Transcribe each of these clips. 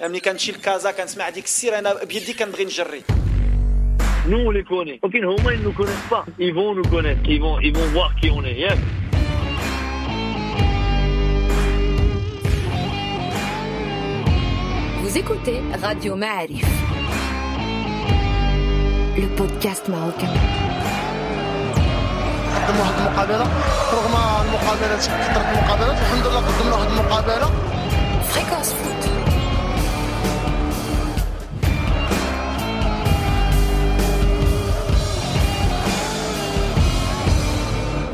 ملي كنمشي لكازا كنسمع هذيك السيره انا بيدي كنبغي نجري Nous, on les connaît. Ok, au moins, ils ne nous connaissent pas. Ils vont nous connaître. Ils vont, ils vont voir qui on est. Yes. Vous écoutez Radio Ma'arif, le podcast marocain. قدم واحد المقابله رغم المقابلات كثرت المقابلات الحمد لله قدمنا واحد المقابله Fréquence foot.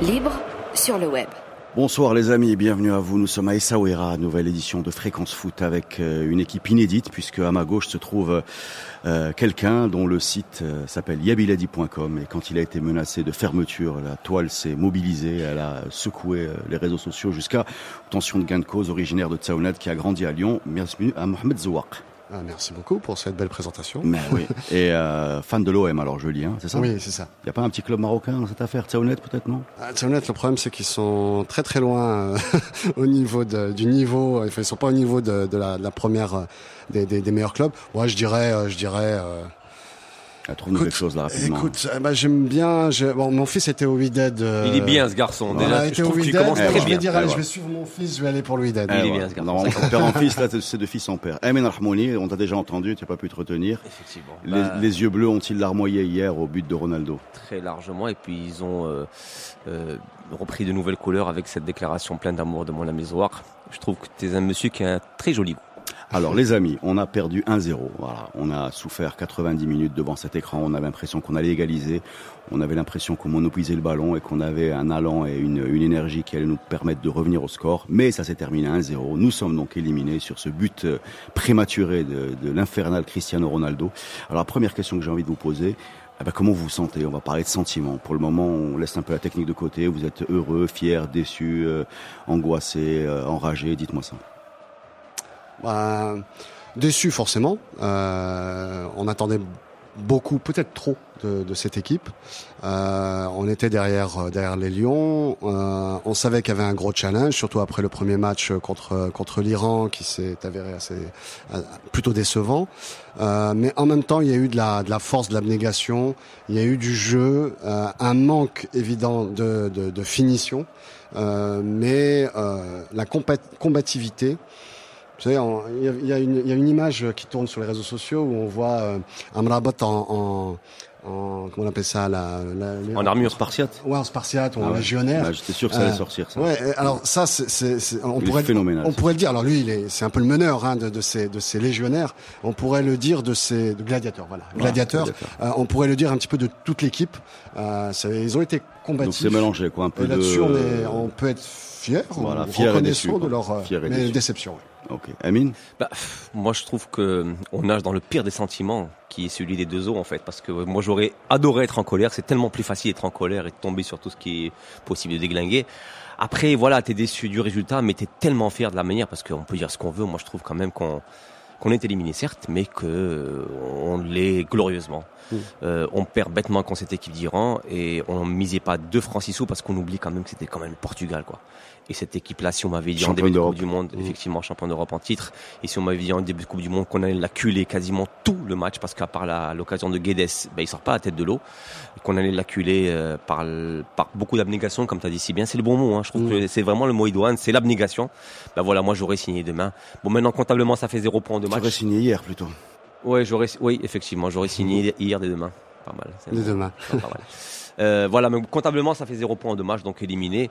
Libre sur le web. Bonsoir les amis, bienvenue à vous. Nous sommes à Essaouira, nouvelle édition de Fréquence Foot avec euh, une équipe inédite puisque à ma gauche se trouve euh, quelqu'un dont le site euh, s'appelle yabiladi.com et quand il a été menacé de fermeture, la toile s'est mobilisée, elle a secoué les réseaux sociaux jusqu'à tension de gain de cause originaire de Tsaounad qui a grandi à Lyon. Bienvenue à Mohamed Zouak. Ah, merci beaucoup pour cette belle présentation. Mais oui. Et euh, fan de l'OM alors je lis, hein, c'est ça? Oui, c'est ça. Il n'y a pas un petit club marocain dans cette affaire, Tsaounad peut-être non? Ah, Tsaounet, le problème, c'est qu'ils sont très très loin euh, au niveau de- du niveau. Enfin, ils sont pas au niveau de, de la, de la première euh, des, des- des meilleurs clubs. Ouais, je dirais, euh, je dirais. euh, Elle trouve quelque chose là rapidement. écoute, eh ben, j'aime bien. Bon, mon fils était au Wydad. euh, Il est bien ce garçon. Il Déjà, je trouve qu'il commence Je très vais bien. dire, allez, Ouais, je vais suivre mon fils. Je vais aller pour le Wydad. Il est Eh, bien, ce garçon. De père en fils, là, c'est de fils en père. Emen Rahmouni, on t'a déjà entendu, tu n'as pas pu te retenir. Effectivement. Les, Bah, les yeux bleus ont-ils larmoyé hier au but de Ronaldo? Très largement. Et puis ils ont euh, euh, repris de nouvelles couleurs avec cette déclaration pleine d'amour de mon ami Zouar. Je trouve que tu es un monsieur qui a un très joli goût. Alors les amis, on a perdu 1-0. Voilà, on a souffert 90 minutes devant cet écran. On avait l'impression qu'on allait égaliser. On avait l'impression qu'on monopolisait le ballon et qu'on avait un allant et une, énergie qui allait nous permettre de revenir au score. Mais ça s'est terminé 1-0. Nous sommes donc éliminés sur ce but euh, prématuré de, de l'infernal Cristiano Ronaldo. Alors la première question que j'ai envie de vous poser, eh ben, comment vous vous sentez? On va parler de sentiments. Pour le moment, on laisse un peu la technique de côté. Vous êtes heureux, fier, déçu, euh, angoissé, euh, enragé. Dites-moi ça. Bah, déçu forcément. Euh, on attendait beaucoup, peut-être trop, de, de cette équipe. Euh, on était derrière derrière les Lions. Euh, on savait qu'il y avait un gros challenge, surtout après le premier match contre contre l'Iran, qui s'est avéré assez euh, plutôt décevant. Euh, mais en même temps, il y a eu de la de la force, de l'abnégation. Il y a eu du jeu, euh, un manque évident de de, de finition, euh, mais euh, la combat- combativité. Vous savez, il y, y y a une image qui tourne sur les réseaux sociaux où on voit euh, Amrabat en, en, en- comment on appelle ça la, la- En armure. Spartiate Ouais, en spartiate ou Ah en ouais. légionnaire. Bah, J'étais sûr que ça allait Euh, sortir. Ça. Ouais, alors ça, c'est, on Il pourrait, phénoménal, on pourrait le dire. Alors lui, il est, c'est un peu le meneur hein, de, de ces, de ces légionnaires. On pourrait le dire de ces de gladiateurs. Voilà, gladiateurs. gladiateurs. Euh, on pourrait le dire un petit peu de toute l'équipe. Euh, ils ont été Donc combatifs. c'est mélangé, quoi, un peu Et là-dessus, de. on, on peut être fier, Voilà, ou fier et déçu, de leur euh, Fier et mais déception. ouais. Ok. Amine Bah, moi, je trouve que on nage dans le pire des sentiments, qui est celui des deux eaux, en fait. Parce que moi, j'aurais adoré être en colère. C'est tellement plus facile d'être en colère et de tomber sur tout ce qui est possible de déglinguer. Après, voilà, t'es déçu du résultat, mais t'es tellement fier de la manière, parce qu'on peut dire ce qu'on veut. Moi, je trouve quand même qu'on qu'on est éliminé, certes, mais que euh, on l'est glorieusement. Mm. Euh, on perd bêtement contre cette équipe d'Iran et on misait pas deux francs six sous parce qu'on oublie quand même que c'était quand même le Portugal, quoi. Et cette équipe-là, si on m'avait dit en début de. Coupe du Monde, Mm. effectivement champion d'Europe en titre, et si on m'avait dit en début de Coupe du Monde qu'on allait l'acculer quasiment tout le match, parce qu'à part la- l'occasion de Guedes, ben, il sort pas la tête de l'eau, qu'on allait l'acculer euh, par, beaucoup d'abnégation, comme tu as dit si bien, c'est le bon mot, hein. je trouve Mm. que c'est vraiment le mot idoine, c'est l'abnégation. Ben voilà, moi j'aurais signé demain. Bon maintenant comptablement ça fait zéro point en deux Tu aurais matchs. signé hier plutôt. Ouais, j'aurais, oui effectivement, j'aurais signé hier dès demain. Pas mal. Dès demain. Pas mal. Euh, voilà, mais comptablement ça fait zéro point en deux matchs, donc éliminé.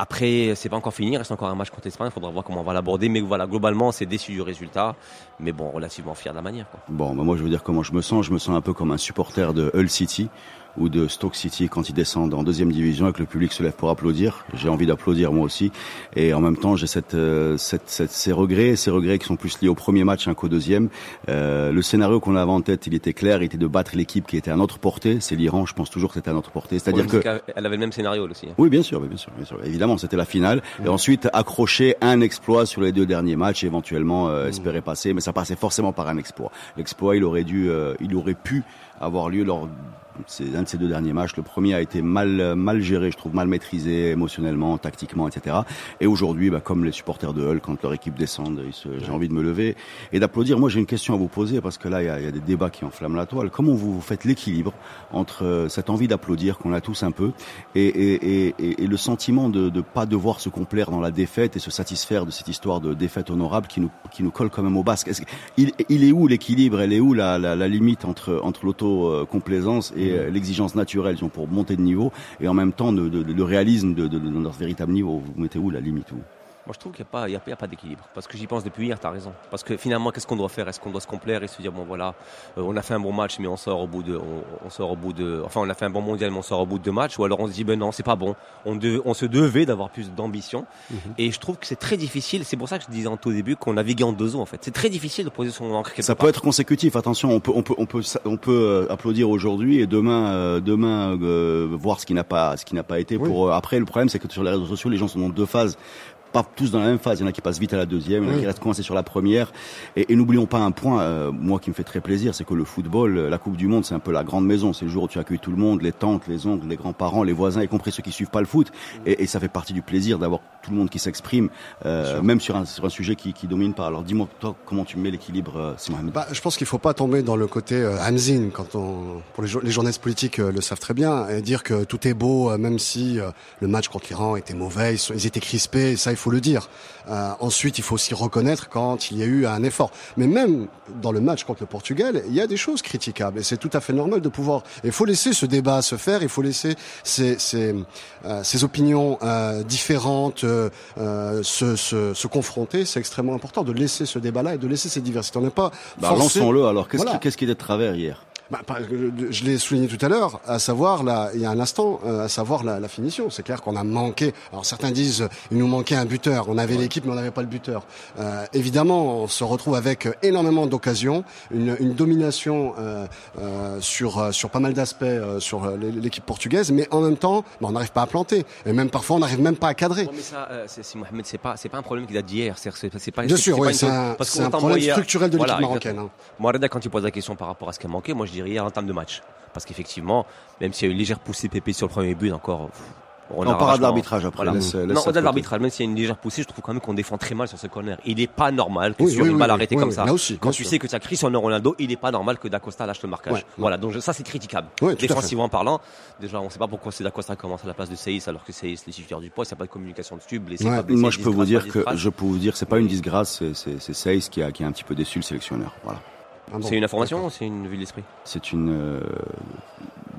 Après, c'est pas encore fini, il reste encore un match contre l'Espagne, il faudra voir comment on va l'aborder. Mais voilà, globalement, c'est déçu du résultat, mais bon, relativement fier de la manière. Quoi. Bon, bah moi je veux dire comment je me sens. Je me sens un peu comme un supporter de Hull City ou de Stoke City quand ils descendent en deuxième division et que le public se lève pour applaudir. J'ai envie d'applaudir moi aussi. Et en même temps, j'ai cette, euh, cette, cette- ces regrets, ces regrets qui sont plus liés au premier match hein, qu'au deuxième. Euh, le scénario qu'on avait en tête, il était clair, il était de battre l'équipe qui était à notre portée. C'est l'Iran, je pense toujours que c'était à notre portée. C'est-à-dire que qu'elle avait le même scénario elle aussi. hein. Oui, bien sûr, bien sûr, bien sûr. Évidemment, c'était la finale. Et ensuite, accrocher un exploit sur les deux derniers matchs, éventuellement euh, espérer passer, mais ça passait forcément par un exploit. L'exploit, il aurait dû, euh, il aurait pu avoir lieu lors C'est un de ces deux derniers matchs. Le premier a été mal mal géré, je trouve, mal maîtrisé émotionnellement, tactiquement, etc. Et aujourd'hui, bah, comme les supporters de Hull, quand leur équipe descend, j'ai envie de me lever et d'applaudir. Moi, j'ai une question à vous poser parce que là, il y a, y a des débats qui enflamment la toile. Comment vous, vous faites l'équilibre entre euh, cette envie d'applaudir qu'on a tous un peu et, et, et, le sentiment de ne pas devoir se complaire dans la défaite et se satisfaire de cette histoire de défaite honorable qui nous, qui nous colle quand même au basque? Est-ce que- il, il est où l'équilibre? Elle est où la, la, la limite entre, entre l'auto-complaisance et euh, l'exigence naturelle disons, pour monter de niveau et en même temps le réalisme de, de, notre véritable niveau. Vous mettez où la limite vous? Moi, je trouve qu'il n'y a pas, il y a, il y a pas d'équilibre. Parce que j'y pense depuis hier, tu as raison. Parce que finalement, qu'est-ce qu'on doit faire? Est-ce qu'on doit se complaire et se dire, bon voilà, euh, on a fait un bon match, mais on sort au bout de, on, on sort au bout de, enfin, on a fait un bon mondial, mais on sort au bout de deux matchs. Ou alors on se dit, ben non, c'est pas bon. On, se devait d'avoir plus d'ambition. Et je trouve que c'est très difficile. C'est pour ça que je disais en tout début qu'on naviguait en deux eaux, en fait. C'est très difficile de poser son encre Ça part. peut être consécutif. Attention, on peut, on peut, on peut, on peut euh, applaudir aujourd'hui et demain, euh, demain euh, voir ce qui n'a pas, ce qui n'a pas été. Oui. Pour après, le problème, c'est que sur les réseaux sociaux, les gens sont dans deux phases. Pas tous dans la même phase. Il y en a qui passent vite à la deuxième, il y en a qui restent coincés sur la première. Et, et n'oublions pas un point, euh, moi qui me fait très plaisir, c'est que le football, euh, la Coupe du Monde, c'est un peu la grande maison. C'est le jour où tu accueilles tout le monde, les tantes, les oncles, les grands-parents, les voisins, y compris ceux qui suivent pas le foot. Et, et ça fait partie du plaisir d'avoir tout le monde qui s'exprime, euh, même sur un, sur un sujet qui, qui domine pas. Alors dis-moi, toi, comment tu mets l'équilibre, Simon Bah, je pense qu'il faut pas tomber dans le côté euh, Hamzin quand on pour les, jour- les journalistes politiques le savent très bien et dire que tout est beau même si le match contre l'Iran était mauvais, ils, sont- ils étaient crispés, ça il faut le dire. Euh, ensuite, il faut aussi reconnaître quand il y a eu un effort. Mais même dans le match contre le Portugal, il y a des choses critiquables et c'est tout à fait normal de pouvoir. Il faut laisser ce débat se faire, il faut laisser ces, ces, euh, ces opinions euh, différentes se, se, se confronter. C'est extrêmement important de laisser ce débat-là et de laisser ces diversités. On n'est pas Bah, lançons-le alors. Qu'est-ce Voilà. qui, qu'est-ce qui est de travers hier? Bah, par- je l'ai souligné tout à l'heure, à savoir là, il y a un instant, euh, à savoir la, la finition. C'est clair qu'on a manqué. Alors certains disent, euh, il nous manquait un buteur. On avait l'équipe, mais on n'avait pas le buteur. Euh, évidemment, on se retrouve avec euh, énormément d'occasions, une, une domination euh, euh, sur euh, sur pas mal d'aspects euh, sur euh, l'équipe portugaise, mais en même temps, bah, on n'arrive pas à planter. Et même parfois, on n'arrive même pas à cadrer. Ouais, mais ça, euh, c'est, c'est Mohamed, c'est pas, c'est pas un problème qui date d'hier. C'est, pas, Bien sûr, oui, c'est un, problème structurel de l'équipe Voilà, marocaine. hein. Moi, quand il pose la question par rapport à ce qui a manqué, moi je en termes de match. Parce qu'effectivement, même s'il y a une légère poussée pépé sur le premier but, encore. On a parlera de l'arbitrage après. Voilà. laisse- laisse non, au-delà de l'arbitrage, même s'il y a une légère poussée, je trouve quand même qu'on défend très mal sur ce corner. Il n'est pas normal que Oui, sur oui, une oui, balle arrêtée comme ça, aussi, quand tu sûr. sais que tu as Cristiano Ronaldo, il n'est pas normal que D'Acosta lâche le marquage. Ouais, ouais. Voilà, donc je- ça c'est critiquable. Fait. Défensivement parlant, déjà on ne sait pas pourquoi c'est D'Acosta commence à la place de Seyss alors que Seyss les titulaire du poste, il n'y a pas de communication dessus, blessé, Ouais. pas blessé, Moi, je peux vous dire que je peux vous dire, c'est pas une disgrâce, c'est Seyss qui a qui a un petit peu déçu le sélectionneur. Voilà. Ah bon, C'est une information ou c'est une vue de l'esprit C'est une euh,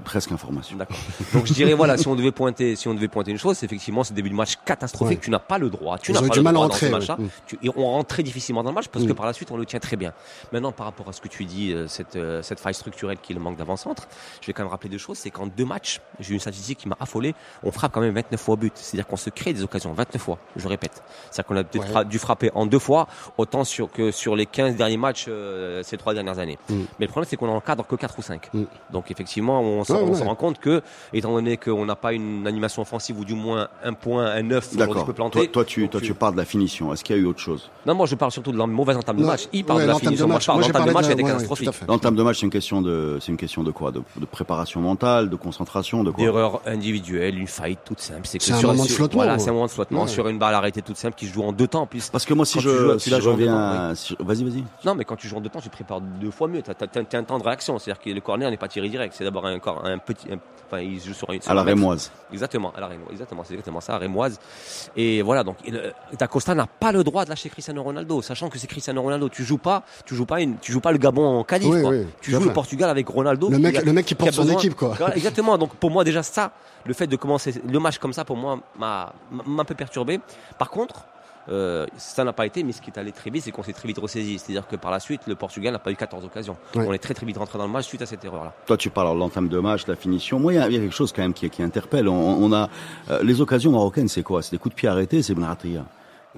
presque information. D'accord. Donc je dirais voilà, si on devait pointer, si on devait pointer une chose, c'est effectivement ce début de match catastrophique. Ouais. Tu n'as pas le droit. Tu n'as pas du le mal à droit rentrer, dans ce match-là. ouais. Tu- et on rentre très difficilement dans le match parce que Mm. par la suite on le tient très bien. Maintenant par rapport à ce que tu dis, euh, cette euh, cette faille structurelle qui est le manque d'avant-centre, je vais quand même rappeler deux choses. C'est qu'en deux matchs, j'ai eu une statistique qui m'a affolé. On frappe quand même 29 fois au but. C'est-à-dire qu'on se crée des occasions 29 fois. Je répète. C'est-à-dire qu'on a peut-être Ouais. dû frapper en deux fois autant sur que sur les 15 derniers matchs euh, ces trois dernières années. Mm. Mais le problème c'est qu'on en encadre que 4 ou 5. Mm. Donc effectivement, on se Ouais, ouais. rend compte que, étant donné qu'on n'a pas une animation offensive ou du moins un point, un neuf, sur lequel D'accord. tu peux planter. Toi, toi, tu, toi, tu parles de la finition. Est-ce qu'il y a eu autre chose? Non, moi je parle surtout de la mauvaise entame de match. Il parle ouais, de la de finition. Moi match. je parle Moi, de l'entame de match, de- elle était catastrophique. L'entame de match, c'est une question de, c'est une question de quoi? De, de préparation mentale, de concentration, de quoi? D'erreur individuelle, une faillite toute simple. C'est un sur moment de flottement, Voilà, c'est un moment de flottement sur une balle arrêtée toute simple qui se joue en deux temps en plus. Parce que moi, si je, si je reviens, vas-y, vas-y. Non, mais quand tu joues en deux temps, tu prépares deux fois mieux. Tu as, un temps de réaction. C'est-à-dire que le corner n'est pas tiré direct. C'est d'abord un, un petit. un- enfin, il joue sur une. sur À la rémoise. Exactement, à la Rémoise. Exactement, c'est exactement ça, à Rémoise. Et voilà, donc il- D'Acosta n'a pas le droit de lâcher Cristiano Ronaldo, sachant que c'est Cristiano Ronaldo. Tu joues pas, tu joues pas une, tu joues pas le Gabon en Oui, oui, tu joues le Portugal avec Ronaldo. Le qui mec, a- le mec qui porte son besoin- équipe, quoi. Exactement. Donc pour moi déjà ça, le fait de commencer le match comme ça, pour moi, m'a un peu perturbé. Par contre. Euh, ça n'a pas été, mais ce qui est allé très vite, c'est qu'on s'est très vite ressaisi. C'est-à-dire que par la suite, le Portugal n'a pas eu 14 occasions. On est très très vite rentré dans le match suite à cette erreur-là. Toi, tu parles de l'entame de match, la finition. Moi, il y, a il y a quelque chose quand même qui, qui interpelle. On, on a euh, les occasions marocaines, c'est quoi? C'est des coups de pied arrêtés, c'est Benratria.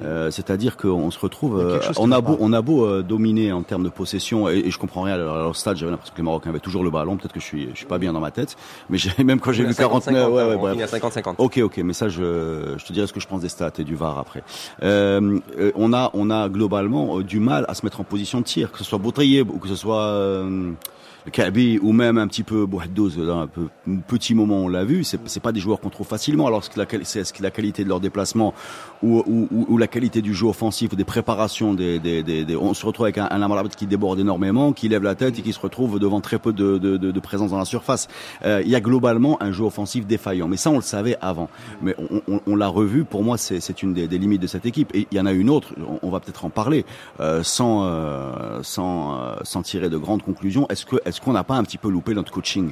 Euh, C'est-à-dire qu'on se retrouve, euh, on a beau, on a beau euh, dominer en termes de possession, et, et je comprends rien. Alors, au stade, j'avais l'impression que les Marocains avaient toujours le ballon. Peut-être que je suis, je suis pas bien dans ma tête, mais j'ai même quand j'ai vu à 50, 49, ouais, ouais, on bref. finit à 50-50. Ok, ok, mais ça, je, je te dirai ce que je pense des stats et du VAR après. Euh, euh, on a, on a globalement euh, du mal à se mettre en position de tir, que ce soit Boutrier ou que ce soit euh, le Kabi ou même un petit peu Bouhaddouz, dans un peu un petit moment on l'a vu, c'est c'est pas des joueurs qu'on trouve facilement. Alors c'est la, c'est est-ce que la qualité de leur déplacement ou, ou, ou- la qualité du jeu offensif des préparations des, des, des, des- on se retrouve avec un, un qui déborde énormément, qui lève la tête et qui se retrouve devant très peu de, de, de, de présence dans la surface. Euh, il y a globalement un jeu offensif défaillant, mais ça on le savait avant. Mais on, on, on l'a revu. Pour moi, c'est une des, limites de cette équipe. Et il y en a une autre. On, on va peut-être en parler euh, sans euh, sans euh, sans tirer de grandes conclusions. Est-ce que est-ce qu'on n'a pas un petit peu loupé notre coaching?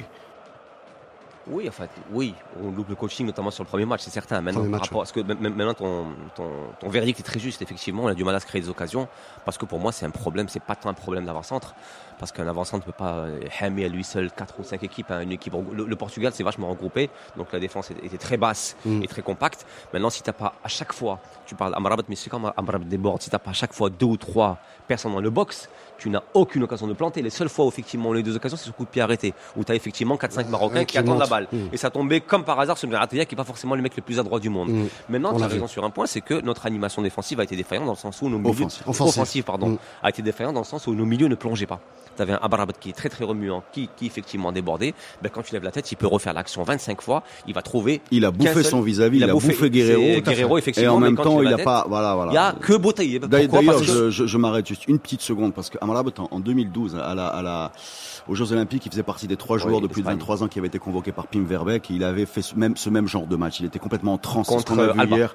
Oui, en fait, oui, on loupe le coaching, notamment sur le premier match, c'est certain. Maintenant, Premier par match, rapport à ce que, maintenant ton, ton, ton verdict est très juste, effectivement, on a du mal à se créer des occasions, parce que pour moi, c'est un problème, c'est pas tant un problème d'avant-centre, parce qu'un avant-centre ne peut pas euh, hamer à lui seul 4 ou 5 équipes. hein, une équipe le, le Portugal, c'est vachement regroupé, donc la défense était très basse Mm. et très compacte. Maintenant, si t'as pas à chaque fois, tu parles Amrabat, mais c'est comme Amrabat déborde, si t'as pas à chaque fois deux ou trois personnes dans le box, tu n'as aucune occasion de planter. Les seules fois où effectivement on a eu deux occasions, c'est sur coup de pied arrêté, où tu as effectivement 4-5 Marocains qui qui attendent la balle. Mm. Et ça tombait comme par hasard sur Meratia, qui est pas forcément le mec le plus adroit du monde. Mm. Maintenant, tu as raison sur un point, c'est que notre animation défensive a été défaillante dans le sens où nos milieux, Offensive. Offensive. pardon, a été défaillante dans le sens où nos milieux ne plongeaient pas. Tu avais un Abarabat qui est très très remuant, qui, qui effectivement débordait. Ben, quand tu lèves la tête, il peut refaire l'action 25 fois, il va trouver. Il a bouffé seul- son vis-à-vis, il, a bouffé, Guerrero, Guerrero, et effectivement. en mais même temps, il lèves a la pas, voilà, voilà. Il y a que Boutaïeb. D'ailleurs, que je, je, je m'arrête juste une petite seconde parce qu'Amrabat en, en 2012 à la, à la, aux Jeux Olympiques, il faisait partie des trois Oui, joueurs de plus de l'Espagne. 23 ans qui avaient été convoqués par Pim Verbeek. Et il avait fait ce même, ce même genre de match. Il était complètement en transe. Ce Contre, qu'on a vu Alba. hier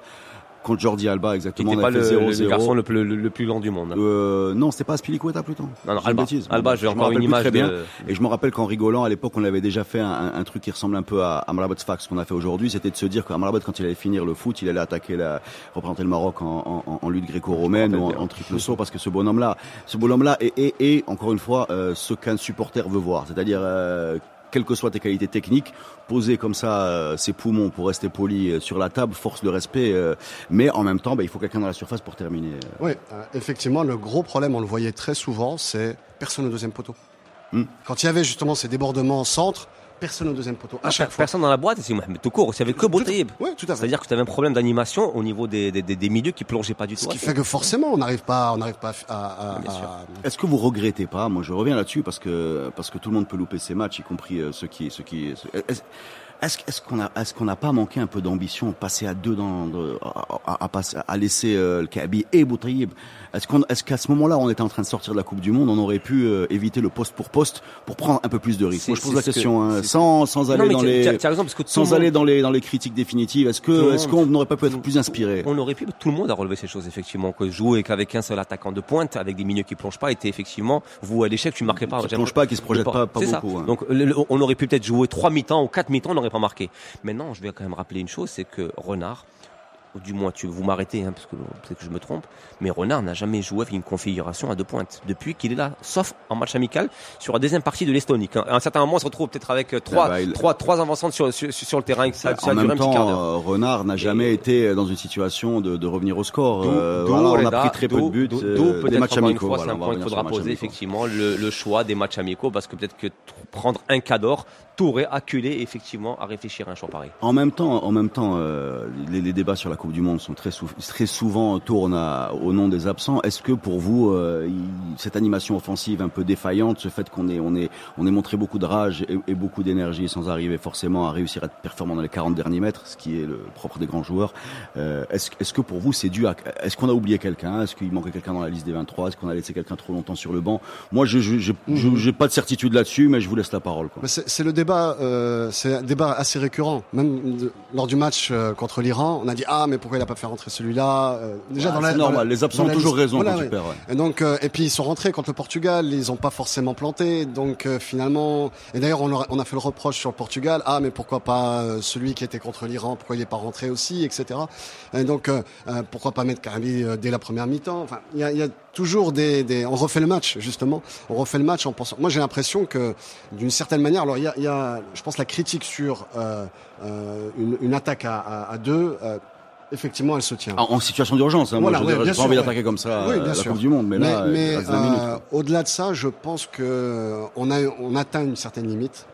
contre Jordi Alba, qui exactement. n'était On pas le, fait le- le 0-0. garçon le plus, le, le plus lent du monde. Euh, non, c'était pas Aspilicueta plutôt. non, non, Alba. bêtise. Alba, j'ai encore une image très bien. Et je me rappelle qu'en rigolant, à l'époque, on avait déjà fait un, truc qui ressemble un peu à Amrabat Fax, ce qu'on a fait aujourd'hui, c'était de se dire qu'Amrabat, quand il allait finir le foot, il allait attaquer la, représenter le Maroc en, en- en lutte gréco-romaine ou en, en triple saut, parce que ce bonhomme-là, ce bonhomme-là est, est- est, encore une fois, euh, ce qu'un supporter veut voir. C'est-à-dire, euh, quelles que soient tes qualités techniques, poser comme ça euh, ses poumons pour rester poli euh, sur la table force le respect, euh, mais en même temps, bah, il faut quelqu'un dans la surface pour terminer. Oui, effectivement, le gros problème, on le voyait très souvent, c'est personne au deuxième poteau. Hmm. Quand il y avait justement ces débordements en centre, personne au deuxième poteau. À Ah, chaque fois. Personne dans la boîte, c'est Mohamed tout court. Il y avait que Boutaïeb. Oui, tout à fait. C'est-à-dire que tu avais un problème d'animation au niveau des, des, des, des milieux qui plongeaient pas du tout. Ce qui fait que forcément, on n'arrive pas, on n'arrive pas à, à- Est-ce que vous regrettez pas Moi, je reviens là-dessus parce que parce que tout le monde peut louper ses matchs, y compris euh, ceux qui ceux qui. ceux- Est-ce est-ce qu'on a est-ce qu'on n'a pas manqué un peu d'ambition, passer à deux dans de- à, à- à passer à laisser euh, le Kabi et Boutaïb Est-ce qu'on est-ce qu'à ce moment-là, on était en train de sortir de la Coupe du Monde, on aurait pu euh, éviter le poste pour poste pour prendre un peu plus de risques? Moi, je pose la que- question hein, sans sans aller non, dans les tu as- tu as raison parce que tout sans aller dans les dans les critiques définitives. Est-ce que est-ce qu'on n'aurait pas pu être plus inspiré? On aurait pu, tout le monde a relevé ces choses effectivement, que jouer qu'avec un seul attaquant de pointe, avec des milieux qui plongent pas, était effectivement vous à l'échec, tu marquais pas. Qui plonge pas, qui se projette pas, pas ça. hein. Donc le- le- on aurait pu peut-être jouer trois mi-temps ou quatre mi-temps, n'aurait pas marqué. Maintenant, je vais quand même rappeler une chose, c'est que Renard, ou du moins tu vous m'arrêtez, hein, parce que peut-être que je me trompe, mais Renard n'a jamais joué avec une configuration à deux pointes depuis qu'il est là, sauf en match amical sur la deuxième partie de l'Estonie. À un certain moment, on se retrouve peut-être avec euh, trois, bah, il- trois, trois avancantes sur, sur, sur le terrain. Ça, en duré même un petit quart temps, euh, Renard n'a jamais été dans une situation de, de revenir au score. D'où- Euh, voilà, on a pris très peu de buts, d'où- euh, des peut-être matchs amicaux. voilà, c'est un point qu'il faudra poser effectivement le, le choix des matchs amicaux parce que peut-être que prendre un cadre t'aurait acculé effectivement à réfléchir à un choix pareil. En même temps, en même temps, euh, les, les débats sur la Coupe du Monde sont très, sou- très souvent tournent à- au nom des absents. Est-ce que pour vous, euh, il- cette animation offensive un peu défaillante, ce fait qu'on ait, on est, on ait montré beaucoup de rage et, et beaucoup d'énergie sans arriver forcément à réussir à être performant dans les 40 derniers mètres, ce qui est le propre des grands joueurs, euh, est-ce, est-ce que pour vous c'est dû à, est-ce qu'on a oublié quelqu'un, est-ce qu'il manquait quelqu'un dans la liste des 23, est-ce qu'on a laissé quelqu'un trop longtemps sur le banc? Moi, je, je, je, je- j'ai pas de certitude là-dessus, mais je vous laisse la parole. C'est le débat, euh, c'est un débat assez récurrent. Même de- lors du match euh, contre l'Iran, on a dit ah mais pourquoi il a pas fait rentrer celui-là Euh, Déjà Ouais, dans la, c'est dans normal, la- les absents ont toujours liste- raison Voilà, quand ouais. tu perds. ouais. Et donc et puis ils sont rentrés contre le Portugal, ils ont pas forcément planté. Donc finalement, et d'ailleurs on, a fait le reproche sur le Portugal. Ah mais pourquoi pas celui qui était contre l'Iran, pourquoi il est pas rentré aussi, etc. Et donc pourquoi pas mettre euh, dès la première mi-temps. Enfin il y a, il y a toujours des, des, on refait le match justement. On refait le match en pensant. Moi j'ai l'impression que d'une certaine manière, alors il y a, il y a, je pense la critique sur euh, euh, une, une attaque à, à, à deux. euh, Effectivement, elle se tient. En, en situation d'urgence, hein, Voilà, moi je ouais, j'ai pas envie d'attaquer comme ça Oui, bien la sûr. Coupe du Monde, mais, là, mais il reste 20 minutes. euh, quoi. au-delà de ça, je pense que on a on atteint une certaine limite.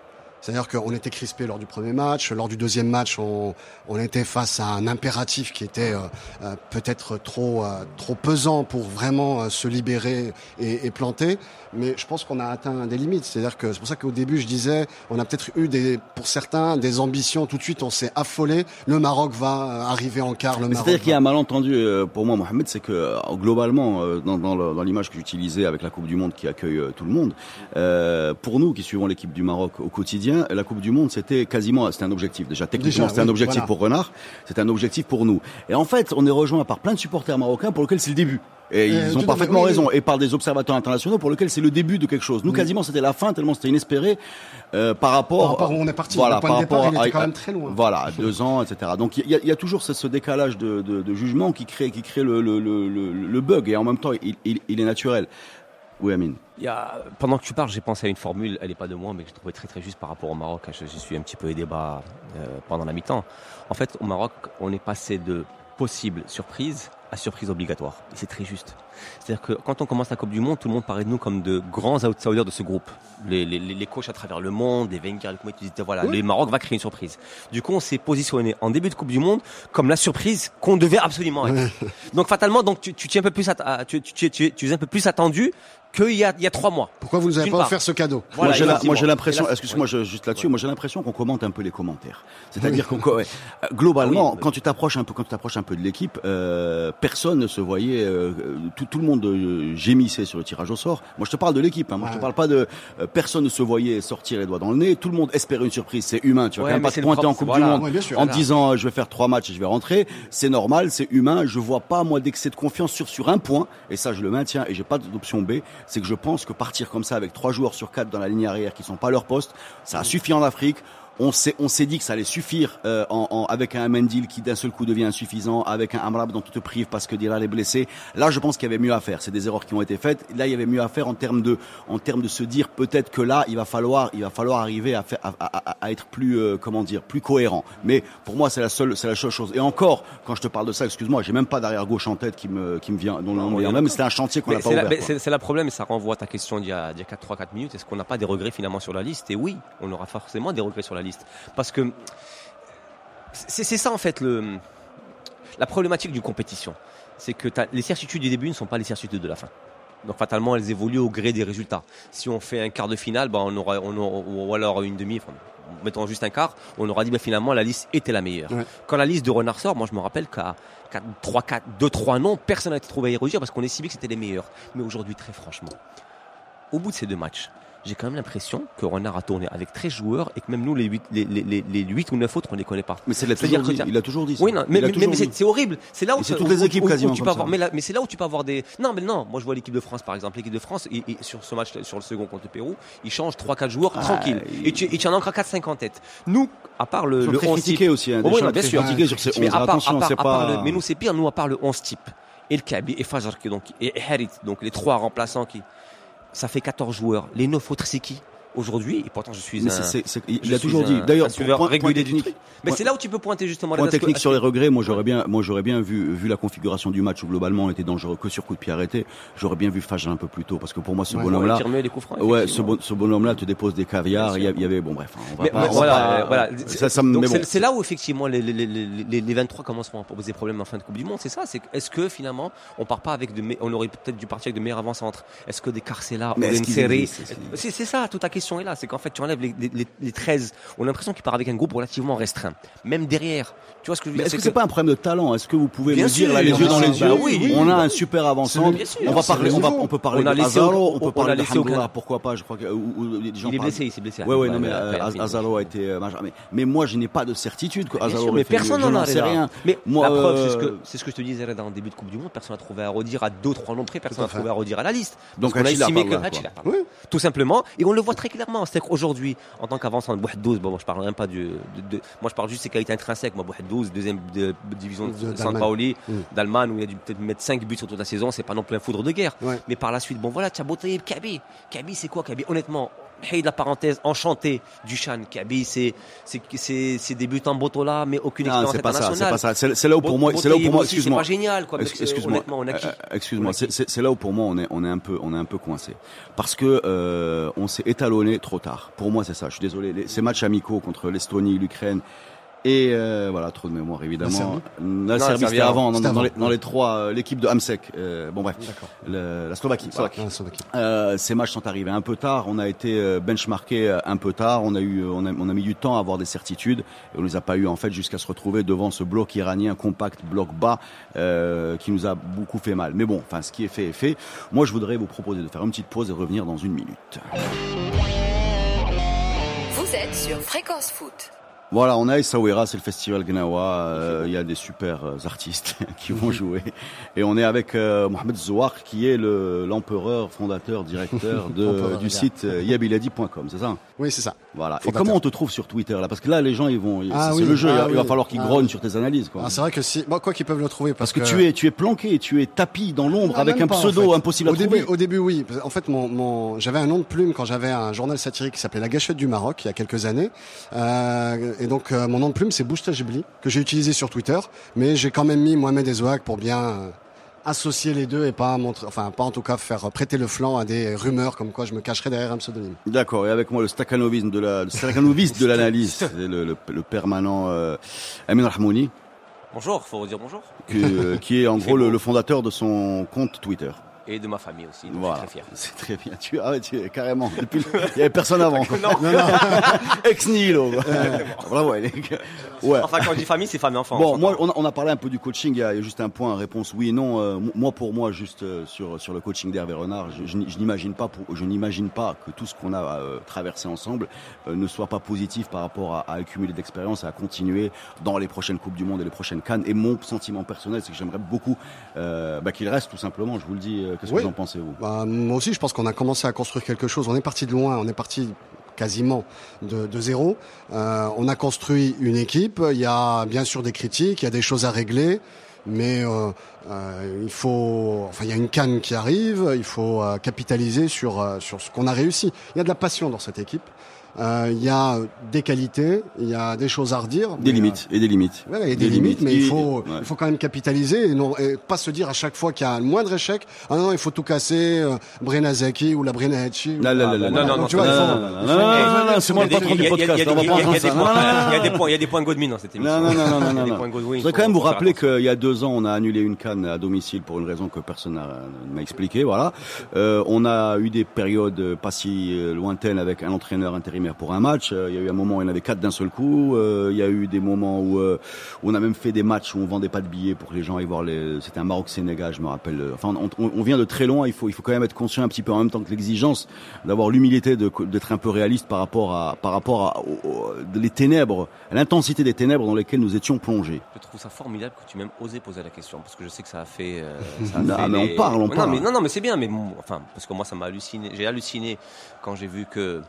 C'est-à-dire qu'on était crispé lors du premier match. Lors du deuxième match, on, on était face à un impératif qui était euh, euh, peut-être trop, euh, trop pesant pour vraiment euh, se libérer et, et planter. Mais je pense qu'on a atteint des limites. C'est-à-dire que c'est pour ça qu'au début, je disais, on a peut-être eu des, pour certains, des ambitions. Tout de suite, on s'est affolé. Le Maroc va euh, arriver en quart. Le Maroc C'est-à-dire qu'il y a un malentendu pour moi, Mohamed, c'est que globalement, dans, dans l'image que j'utilisais avec la Coupe du Monde qui accueille tout le monde, euh, pour nous qui suivons l'équipe du Maroc au quotidien, la Coupe du Monde c'était quasiment, c'était un objectif déjà. Techniquement, c'était un objectif voilà. pour Renard, c'était un objectif pour nous. Et en fait, on est rejoint par plein de supporters marocains pour lesquels c'est le début. Et Euh, ils ont parfaitement oui, raison. oui. Et par des observateurs internationaux pour lesquels c'est le début de quelque chose. Nous, Oui. quasiment, c'était la fin tellement c'était inespéré euh, par rapport, Par rapport où on est parti. Voilà, Le point par de départ, rapport il était à- quand même très loin. Voilà, deux ans, etc. Donc il y a, il y a toujours ce, ce décalage de, de, de jugement qui crée, qui crée le, le, le, le- le bug et en même temps il, il, il est naturel. Oui, Amine. Il y a, pendant que tu parles, j'ai pensé à une formule, elle n'est pas de moi, mais que je trouvais très très juste par rapport au Maroc. Je suis un petit peu aidé bas euh, pendant la mi-temps. En fait, au Maroc, on est passé de possible surprise à surprise obligatoire. Et c'est très juste. C'est-à-dire que quand on commence la Coupe du Monde, tout le monde paraît de nous comme de grands outsiders de ce groupe. Les, les, les les coachs à travers le monde, les Wenger, les ils disaient voilà, le Maroc va créer une surprise. Du coup, on s'est positionné en début de Coupe du Monde comme la surprise qu'on devait absolument être. donc fatalement, donc tu, tu, tu es un peu plus, à- tu, tu, tu, tu es un peu plus attendu qu'il y a, il y a trois mois. Pourquoi vous nous avez pas part. offert ce cadeau Voilà, moi j'ai l'impression, excuse-moi juste là-dessus, moi j'ai l'impression qu'on commente un peu les commentaires. C'est-à-dire qu'on ouais, euh, globalement, oui. quand tu t'approches un peu, quand tu t'approches un peu de l'équipe, euh, personne ne se voyait, euh, tout, tout le monde euh, gémissait sur le tirage au sort. Moi je te parle de l'équipe, hein. moi je te parle pas de euh, personne ne se voyait sortir les doigts dans le nez. Tout le monde espérait une surprise, c'est humain. Tu vas Ouais, quand même pas te pointer en Coupe du. Monde Ouais, bien sûr. en Voilà. disant euh, je vais faire trois matchs et je vais rentrer. C'est normal, c'est humain. Je vois pas moi d'excès de confiance sur sur un point et ça je le maintiens et j'ai pas d'option B. C'est que je pense que partir comme ça avec trois joueurs sur quatre dans la ligne arrière qui sont pas à leur poste, ça a suffi en Afrique. On s'est, on s'est dit que ça allait suffire euh, en, en- avec un Mendil qui d'un seul coup devient insuffisant, avec un Amrab dont tu te prives parce que Dilal est blessé. Là, je pense qu'il y avait mieux à faire. C'est des erreurs qui ont été faites. Là, il y avait mieux à faire en termes de, en termes de se dire peut-être que là, il va falloir, il va falloir arriver à faire, à, à- à- être plus, euh, comment dire, plus cohérent. Mais pour moi, c'est la seule, c'est la seule chose. Et encore, quand je te parle de ça, excuse-moi, j'ai même pas d'arrière gauche en tête qui me, qui me vient, dont le vient même. C'était un chantier qu'on n'a pas c'est la- ouvert. C'est c'est la problème et ça renvoie à ta question d'il y a, a 4, 3-4 minutes. Est-ce qu'on n'a pas des regrets finalement sur la liste? Et oui, on aura forcément des regrets sur la Parce que c'est ça en fait le, la problématique d'une compétition. C'est que les certitudes du début ne sont pas les certitudes de la fin. Donc fatalement, elles évoluent au gré des résultats. Si on fait un quart de finale, ben, on aura, on aura- ou alors une demi, enfin, mettons juste un quart, on aura dit ben, finalement la liste était la meilleure. Ouais. Quand la liste de Renard sort, moi je me rappelle qu'à 3, 4, 2, 3 noms, personne n'a été trouvé à y rougir parce qu'on estimait que c'était les meilleurs. Mais aujourd'hui, très franchement, au bout de ces deux matchs, j'ai quand même l'impression que Renard a tourné avec 13 joueurs et que même nous, les 8, les, les, les, les 8 ou 9 autres, on les connaît pas. Mais c'est toujours dit. Il a toujours dit. ça. Oui, non, mais, mais, mais c'est horrible. C'est là où Et c'est où- toutes les où- équipes où- où quasiment tu comme peux avoir. Mais, mais c'est là où tu peux avoir des. Non, mais non. Moi, je vois l'équipe de France, par exemple. L'équipe de France, et, et sur ce match, sur le second contre le Pérou, ils changent 3-4 joueurs Ah, tranquille. il- Et tu, et tu en as encore 4-5 en tête. Nous, à part le, le très 11 critiqués type- aussi. Hein, Oh, oui, non, bien sûr. sur ces Mais 11. à part, Attention, à part- c'est à part pas. le- mais nous, c'est pire. Nous, à part le 11 type et le Kabi et qui donc, et Harit, donc les trois remplaçants qui. Ça fait 14 joueurs. Les 9 autres, c'est qui? Aujourd'hui, et pourtant je suis un, c'est- c'est- c'est- il a toujours dit. D'ailleurs, suiveur régulier du technique. truc. Mais Point- c'est là où tu peux pointer justement Point technique sur les regrets, moi j'aurais bien, moi j'aurais bien vu, vu la configuration du match où globalement on était dangereux que sur coup de pied arrêté. J'aurais bien vu Fajr un peu plus tôt parce que pour moi ce Ouais. bonhomme-là, francs, ouais, ce, bon- ce bonhomme-là te dépose des caviars. Il y, avait, bon bref, on va Mais, pas. mais on va voilà, pas- euh, voilà. Ça, ça me- Donc mais bon. c'est c'est là où effectivement les, les, les, les, les 23 commenceront à poser problème en fin de Coupe du Monde. C'est ça. C'est est-ce que finalement on part pas avec de, me- on aurait peut-être dû partir avec de meilleurs avant-centres? Est-ce que des Carcela ou Mais des c'est ça. Toute la question est là. C'est qu'en fait tu enlèves les, les, les, les 13. On a l'impression qu'il part avec un groupe relativement restreint. Même derrière. Tu vois ce que je veux dire est-ce que c'est c'est pas un problème de talent? Est-ce que vous pouvez Bien me dire sûr, là, les yeux dans les bah yeux oui. On a un super sûr, On va parler, le on va, on peut parler On a de au- on peut on parler de Hamdoullah, pourquoi pas Je crois que ou- ou- des gens Il est parlent- blessé. Il s'est blessé. Ouais, ouais, non, mais euh, Hazaro a été euh, majeur. Mais, moi, je n'ai pas de certitude que aurait mais personne n'en a rien. Mais la preuve, c'est ce euh, que c'est ce que je te disais Reda, en début de Coupe du Monde. Personne n'a trouvé à redire à deux trois noms près. Personne n'a trouvé à redire à la liste. Donc, qu'on a estimé que tout simplement, et on le voit très clairement. C'est-à-dire qu'aujourd'hui, en tant qu'avançant de Bouhaddouz, bon, je parle même pas du, de, de- moi je parle juste de ses qualités intrinsèques. Moi, Bouhaddouz, deuxième de- division De-. San Paoli, Mm. d'Allemagne, où il a dû peut-être mettre 5 buts sur toute la saison. C'est pas non plus un foudre de guerre. Ouais. Mais par la suite, bon voilà, Boutaïb, Kabi. Kabi, c'est quoi Kabi Honnêtement, de la parenthèse, enchanté du Chan Kaby, c'est c'est c'est c'est débutants Botola, mais aucune Non, expérience c'est pas ça, c'est internationale. pas ça. C'est c'est là où pour moi, c'est là où pour moi, C'est excuse-moi. pas génial, quoi. Excuse-moi. Qui Euh, Excuse-moi, c'est- c'est c'est là où pour moi on est on est un peu on est un peu coincé parce que euh, on s'est étalonné trop tard. Pour moi c'est ça. Je suis désolé. Ces matchs amicaux contre l'Estonie, l'Ukraine et euh, voilà trop de mémoire évidemment. La Serbie c'était avant dans, les, dans les trois euh, l'équipe de Hamsek. Euh, bon bref, D'accord. Le- la Slovaquie. Slovaquie. Slovaquie. Euh, ces matchs sont arrivés un peu tard. On a été benchmarké un peu tard. On a eu, on a, on a mis du temps à avoir des certitudes et on les a pas eu en fait jusqu'à se retrouver devant ce bloc iranien compact, bloc bas, euh, qui nous a beaucoup fait mal. Mais bon, enfin, ce qui est fait est fait. Moi, je voudrais vous proposer de faire une petite pause et revenir dans une minute. Vous êtes sur Fréquence Foot. Voilà, on a Essaouira, c'est le festival Gnawa. euh, Il y a des super euh, artistes qui vont jouer. Et on est avec euh, Mohamed Zouar, qui est le- l'empereur, fondateur, directeur de, du site yabiladi.com, c'est ça? Oui, c'est ça. Voilà. Et comment on te trouve sur Twitter là? Parce que là, les gens, ils vont. Ah c'est oui, le jeu. ah il va- oui. falloir qu'ils Ah grognent oui. sur tes analyses, quoi. Ah, c'est vrai que si, bon, quoi qu'ils peuvent le trouver Parce que tu es, tu es planqué, tu es tapis dans l'ombre avec un pas, pseudo en fait. impossible à au trouver. début, au début, oui. En fait, mon, mon, j'avais un nom de plume quand j'avais un journal satirique qui s'appelait La Gâchette du Maroc il y a quelques années. Euh, et donc, euh, mon nom de plume, c'est Bouchta Jibli, que j'ai utilisé sur Twitter. Mais j'ai quand même mis Mohamed Ezouak pour bien euh, associer les deux et pas montrer, enfin, pas en tout cas faire prêter le flanc à des rumeurs comme quoi je me cacherais derrière un pseudonyme. D'accord. Et avec moi, le stakhanovisme de la, le stakhanovisme de l'analyse, c'est le, le, le permanent euh, Amin Rahmouni, Bonjour, faut dire bonjour. qui, euh, qui est en gros le fondateur de son compte Twitter. Et de ma famille aussi. donc Voilà. Je suis très fier. C'est très bien. Tu, ah tu es carrément. Depuis, le- il y avait personne avant. quoi. Non. Ex nihilo. Bravo. ouais. Enfin, quand je dis famille, c'est famille enfant. Bon, on moi, on a, on a parlé un peu du coaching. Il y a, juste un point, réponse oui et non. Euh, moi, pour moi, juste euh, sur sur le coaching d'Hervé Renard, je, je, n'y- je n'imagine pas, pour, je n'imagine pas que tout ce qu'on a euh, traversé ensemble euh, ne soit pas positif par rapport à, à accumuler d'expérience et à continuer dans les prochaines coupes du monde et les prochaines cannes. Et mon sentiment personnel, c'est que j'aimerais beaucoup euh, bah, qu'il reste tout simplement. Je vous le dis. Qu'est-ce que vous en pensez vous? Bah, moi aussi, je pense qu'on a commencé à construire quelque chose. On est parti de loin, on est parti quasiment de, de zéro. Euh, on a construit une équipe. Il y a bien sûr des critiques, il y a des choses à régler, mais euh, il faut, enfin, il y a une canne qui arrive. Il faut euh, capitaliser sur euh, sur ce qu'on a réussi. Il y a de la passion dans cette équipe. Euh, il y a des qualités, il y a des choses à redire. Des limites et des limites. euh, voilà, il y a des, limites, mais il faut, Ouais. il faut quand même capitaliser et, non, et pas se dire à chaque fois qu'il y a un moindre échec, ah non, il faut tout casser, euh, Brenazaki ou la Brenahachi. Non, non, non, non, non, non, Donc, tu vois, il non, faut- non, non, non, non, non, non, c'est moi le Il y a patron des- du podcast. il y a- des points- Godwin dans cette émission. Non, non, non, non, non. Je voudrais quand même vous rappeler qu'il y a deux ans, on a annulé une à domicile pour une raison que personne n'a expliqué. Voilà. Euh, on a eu des périodes pas si euh, lointaines avec un entraîneur intérimaire pour un match. Euh, il y a eu un moment où il y en avait quatre d'un seul coup. Il y a eu des moments où, on a même fait des matchs où on vendait pas de billets pour que les gens aillent voir les. C'était un Maroc-Sénégal, je me rappelle. Enfin, on, vient de très loin. Il faut, il faut quand même être conscient un petit peu en même temps que l'exigence d'avoir l'humilité d'être un peu réaliste par rapport à, par rapport à les ténèbres, l'intensité des ténèbres dans lesquelles nous étions plongés. Je trouve ça formidable que tu m'aimes osé poser la question parce que je sais que ça a fait. euh, ça a Non, fait mais on parle, on non, parle. Mais, non, non, mais c'est bien. Mais bon, enfin, parce que moi, ça m'a halluciné. J'ai halluciné quand j'ai vu que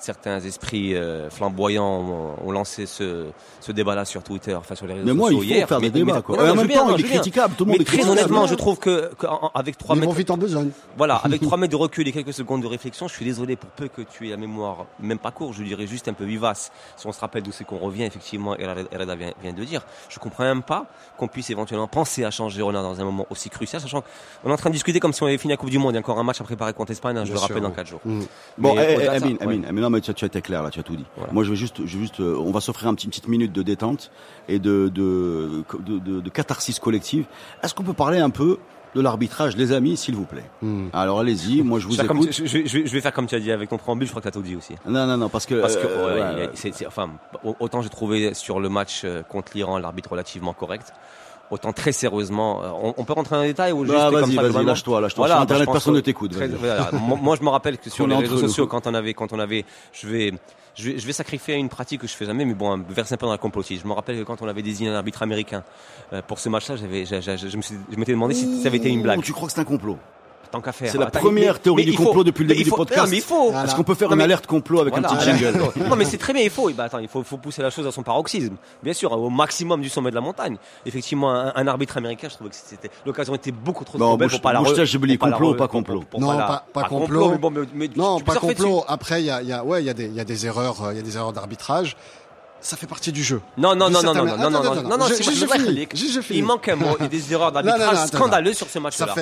certains esprits euh, flamboyants ont, ont lancé ce, ce débat-là sur Twitter, enfin sur les réseaux Mais moi, il sociaux faut hier. faire Mais- des mais- débats. Quoi. non, en même bien, temps, il est critiquable. Tout le monde Mais est très honnêtement, je trouve que, que en- avec trois mètres vite en besogne. Voilà, avec 3 mètres de recul et quelques secondes de réflexion, je suis désolé pour peu que tu aies la mémoire, même pas courte, je dirais juste un peu vivace. Si on se rappelle d'où c'est qu'on revient, effectivement, et Hereda vient, vient de dire, je comprends même pas qu'on puisse éventuellement penser à changer Renard dans un moment aussi crucial, sachant qu'on est en train de discuter comme si on avait fini la Coupe du Monde. Il y a encore un match à préparer contre l'Espagne, hein, je le rappelle dans. 4 jours. Mm. Bon, eh, eh. Amine, Amine, non, mais tu, as- tu as été clair là, tu as tout dit. Voilà. Moi, je vais juste, je vais juste, euh, on va s'offrir un petit, une petite minute de détente et de, de, de, de- de catharsis collective. Est-ce qu'on peut parler un peu de l'arbitrage, les amis, s'il vous plaît? Mm. Alors, allez-y, moi, je vous Je vais faire écoute. comme- je, je- je vais- faire comme tu as dit avec ton préambule, je crois que tu as tout dit aussi. Non, non, non, parce que. Parce que, euh, ouais, ouais, enfin, autant j'ai trouvé sur le match euh, contre l'Iran l'arbitre relativement correct, autant très sérieusement, euh, on, on peut rentrer dans les détails ou juste Bah, comme vas-y, ça vas-y, lâche-toi, lâche-toi. Voilà, Sur bah, Internet, je pense personne ne t'écoute. Voilà. moi, je me rappelle que sur les réseaux sociaux, quand on avait, quand on avait, je vais, je vais, je vais sacrifier une pratique que je fais jamais, mais bon, verser un peu dans la complotisme. Je me rappelle que quand on avait désigné un arbitre américain euh, pour ce match-là, j'avais, j'ai- je me suis- je m'étais demandé si ça avait été une blague. Tu crois que c'est un complot? Tant qu'à faire. C'est la Attends, première mais- théorie mais du faut- complot depuis le début du podcast. Non, mais il faut. Voilà. Est-ce qu'on peut faire Non, une alerte complot avec un petit jingle non, mais c'est très bien, il faut. Bah, attends, il faut, faut pousser la chose à son paroxysme. Bien sûr, au maximum du sommet de la montagne. Effectivement, un, un arbitre américain, je trouvais que c'était l'occasion était beaucoup trop, Non, trop belle pour pas la. j'ai oublié, la complot ou pas pour- complot pour Non, pas- pas complot. Non, pas complot. Après, il y a, il y a, ouais, il y a des, il y a des erreurs, il y a des erreurs d'arbitrage. Ça fait partie du jeu. Non, non, non, non, non, non, non, non, non, non, non. Il manque un mot. A des erreurs non, d'arbitrage scandaleuses sur ce match-là.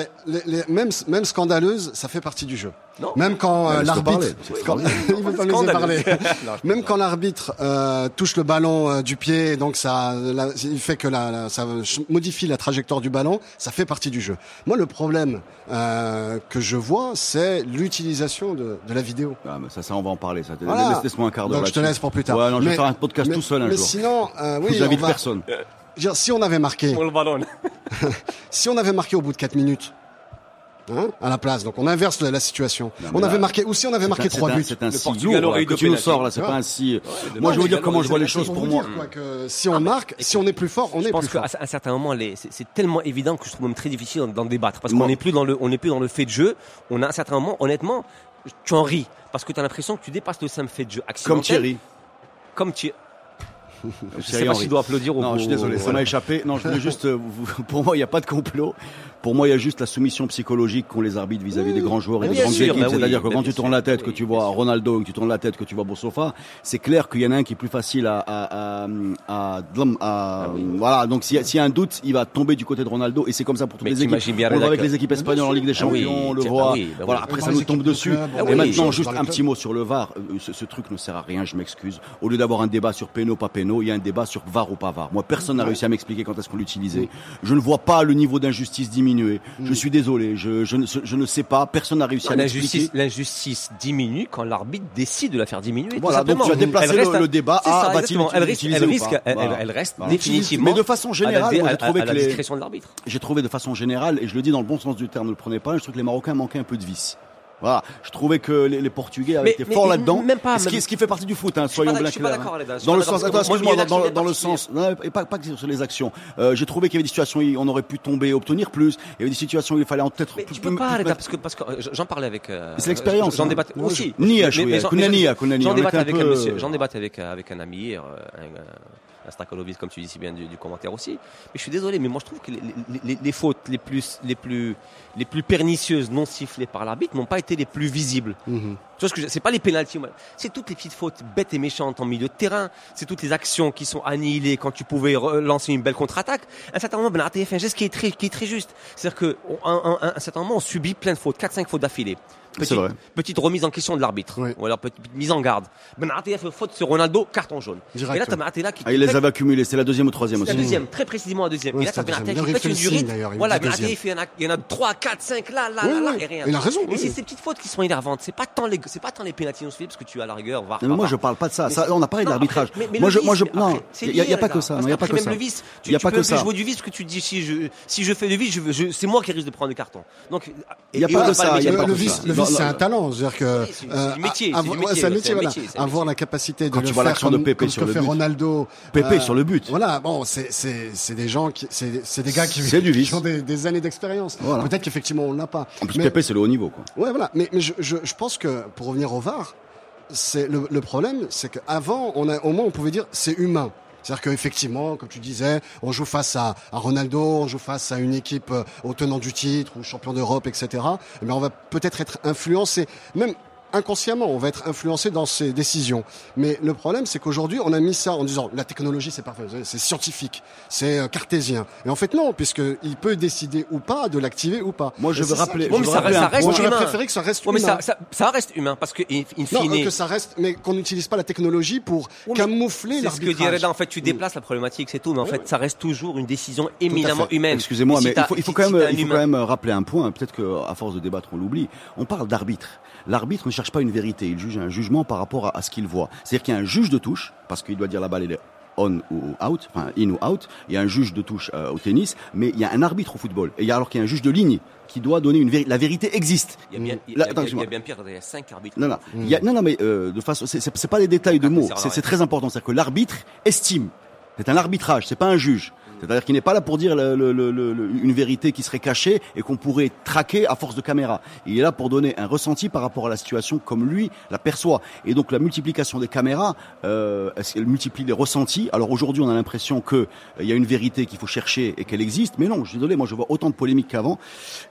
même, même scandaleuse, ça fait partie du jeu. Non. Même quand euh, l'arbitre, parler. quand- il veut pas me laisser Scandaleuse. parler. Non, Même quand l'arbitre euh, touche le ballon euh, du pied, donc ça, la- il fait que la, la- ça modifie la trajectoire du ballon, ça fait partie du jeu. Moi, le problème euh, que je vois, c'est l'utilisation de, de la vidéo. Ah, mais ça, ça, on va en parler. Ça. Voilà. Laisse-moi un quart d'heure Donc je te laisse pour plus tard. Ouais, non, je vais faire un podcast mais- tout seul un mais jour. sinon, euh, oui, Je n'invite va- personne. si on avait marqué, Pour le ballon. si on avait marqué au bout de 4 minutes, hein, à la place, donc on inverse la, la situation. Non, on là, avait marqué, ou si on avait marqué un- 3 c'est un- buts. C'est un si lourd aurait là, eu que tu nous sors là. C'est pas un si. Moi, je vous dire comment je vois les choses pour moi. dire quoi, que si on marque, si on est plus fort, on Je est pense plus fort. qu'à un certain moment, c'est tellement évident que je trouve même très difficile d'en- débattre parce qu'on n'est plus dans le, on n'est plus dans le fait de jeu. On a à un certain moment, honnêtement, tu en ris parce que tu as l'impression que tu dépasses le simple fait de jeu accidentel. Comme Thierry. Comme Thierry. Je sais pas s'il doit applaudir ou Non, je suis désolé, ça voilà. m'a échappé. Non, je voulais juste, euh, pour moi, il n'y a pas de complot. Pour moi, il y a juste la soumission psychologique qu'ont les arbitres vis-à-vis des grands joueurs et des bien grandes sûr, équipes. bah oui, C'est-à-dire que quand tu tournes la tête, que tu vois. Ronaldo, que tu tournes la tête, que tu vois Boursofa, c'est clair qu'il y en a un qui est plus facile à, à, à, à, à- voilà. Donc s'il y, a- s'il y a un doute, il va tomber du côté de Ronaldo et c'est comme ça pour toutes Mais les équipes. On le voit avec les équipes espagnoles en Ligue des Ah oui, Champions, on le voit. bah oui, bah voilà, après ça nous tombe dessus. Ah Et maintenant, juste un petit mot sur le VAR. Euh, Ce, ce truc ne sert à rien, je m'excuse. Au lieu d'avoir un débat sur péno, pas péno, il y a un débat sur VAR ou pas VAR. Moi, personne n'a réussi à m'expliquer quand est-ce qu'on l'utilisait. Je ne vois pas le niveau d'injustice diminuer. Je suis désolé, je, je, ne, je ne sais pas, personne n'a réussi à m'expliquer. l'injustice diminue quand l'arbitre décide de la faire diminuer. Voilà, donc tu as déplacé Elle le- à- le débat à exactement. Elle elle risque, elle, Voilà. elle reste Voilà. définitivement. Mais de façon générale, j'ai trouvé à que la les- discrétion de l'arbitre. J'ai trouvé de façon générale, et je le dis dans le bon sens du terme, ne le prenez pas, je trouve que les Marocains manquaient un peu de vis. Voilà, je trouvais que les, les Portugais avaient Mais- été mais- forts là-dedans. même pas, ce, qui, même- ce qui fait partie du foot, hein, soyons bien je suis pas clairs. Dans pas le d'accord, sens, parce attends, excuse-moi, dans, dans- le sens, non, et pas, pas que sur les actions. Euh, j'ai trouvé qu'il y avait des situations où on aurait pu tomber, obtenir plus. Il y avait des situations où il fallait en peut-être. Mais plus- tu peux plus- pas, plus- parce que, parce que euh, j'en parlais avec. euh, C'est l'expérience, J'en hein. débattais Moi, aussi. Nia, j'en- débattais avec un monsieur, j'en débattais avec, euh, avec un ami Stakalovis, comme tu dis si bien du, du commentaire aussi. Mais je suis désolé, mais moi je trouve que les, les- les- les fautes les plus, les plus, les plus pernicieuses non sifflées par l'arbitre n'ont pas été les plus visibles. Mhm. Tu vois ce que c'est pas les pénalties, c'est toutes les petites fautes bêtes et méchantes en milieu de terrain, c'est toutes les actions qui sont annihilées quand tu pouvais lancer une belle contre-attaque. À un certain moment, Ben Arthur fait un geste qui est très, qui est très juste. C'est-à-dire que, un, un- un certain moment, on subit plein de fautes, 4-5 fautes d'affilée. Petite, vrai. petite remise en question de l'arbitre. Oui. Ou alors petite mise en garde. Ben Arthur fait faute sur Ronaldo, carton jaune. Direct, et là, t'as ouais. Qui Ah, il les avait accumulés, c'est la deuxième ou troisième aussi. la deuxième, très précisément la deuxième. Oui, et là, t'as Ben. Arthur qui fait une durite. Voilà, Ben deuxième. il y en a 3, 4, 5 là, là, là, et rien. Il a raison, Mais c'est ces petites fautes qui sont énervantes. C'est pas tant les, c'est pas tant les suivies, parce que tu as la rigueur, voir. Moi, je parle pas de ça. On a parlé de l'arbitrage. Moi, je, moi, je, non, il y a, pas que ça. il y a pas que ça. même le vice, tu, Il y a tu pas peux jouer du vice, parce que tu dis si je, si je fais le vice, c'est moi qui risque de prendre le carton. Donc, Il y a pas va ça, le vice, c'est un talent. C'est-à-dire que Oui, c'est- c'est euh, métier, c'est avoir- métier, un métier, voilà. métier, Avoir la capacité de Quand le tu vois l'action de ce sur que le fait but. Ronaldo. Pépé sur le but. Voilà, bon, c'est des gens qui c'est des gars qui, C'est du vice. qui ont des, des années d'expérience. Voilà. Peut-être qu'effectivement on l'a pas. En plus, Mais- Pépé, c'est le haut niveau, quoi. Ouais, voilà. Mais, mais je, je, je pense que pour revenir au VAR, c'est le, le problème, c'est qu'avant, on a, au moins, on pouvait dire c'est humain. C'est-à-dire qu'effectivement, comme tu disais, on joue face à, Ronaldo, on joue face à une équipe euh, au tenant du titre ou champion d'Europe, etc. Mais on va peut-être être influencé, même inconsciemment, on va être influencé dans ses décisions. Mais le problème, c'est qu'aujourd'hui, on a mis ça en disant la technologie, c'est parfait, c'est scientifique, c'est euh, cartésien. Et en fait, non, puisqu'il peut décider ou pas de l'activer ou pas. Moi, je veux ça rappeler- Bon, je ça veux rappeler ça reste Moi, j'aurais humain. préféré que ça reste Ouais, mais humain. ça, ça, ça reste humain parce que, in, Non, fine, que ça reste, mais qu'on n'utilise pas la technologie pour Oui, camoufler c'est ce que dit Reda. En fait, tu déplaces la problématique, c'est tout. Mais en Oui, fait, oui. ça reste toujours une décision éminemment humaine. Excusez-moi, si mais il faut, il faut si- quand même, il faut humain- quand même rappeler un point. Peut-être qu'à force de débattre, on l'oublie. On parle d'arbitre. L'arbitre ne cherche pas une vérité. Il juge un jugement par rapport à, à ce qu'il voit. C'est-à-dire qu'il y a un juge de touche, parce qu'il doit dire la balle elle est on ou out, enfin in ou out. Il y a un juge de touche euh, au tennis, mais il y a un arbitre au football. Et il y a alors qu'il y a un juge de ligne qui doit donner une vérité. La vérité existe. Il y a bien, il y Là, a- attends, il y a- il y a excuse-moi. bien pire, il y a cinq arbitres. Non, non, il y a- non, non, mais euh, de façon, c'est- pas des détails de Ah, mots. c'est très important. C'est-à-dire que l'arbitre estime. C'est un arbitrage. C'est pas un juge. C'est-à-dire qu'il n'est pas là pour dire le- le- le- le- une vérité qui serait cachée et qu'on pourrait traquer à force de caméra. Il est là pour donner un ressenti par rapport à la situation comme lui la perçoit. Et donc la multiplication des caméras, euh, elle multiplie les ressentis? Alors aujourd'hui, on a l'impression que euh, il y a une vérité qu'il faut chercher et qu'elle existe, mais non. Je suis désolé, moi je vois autant de polémiques qu'avant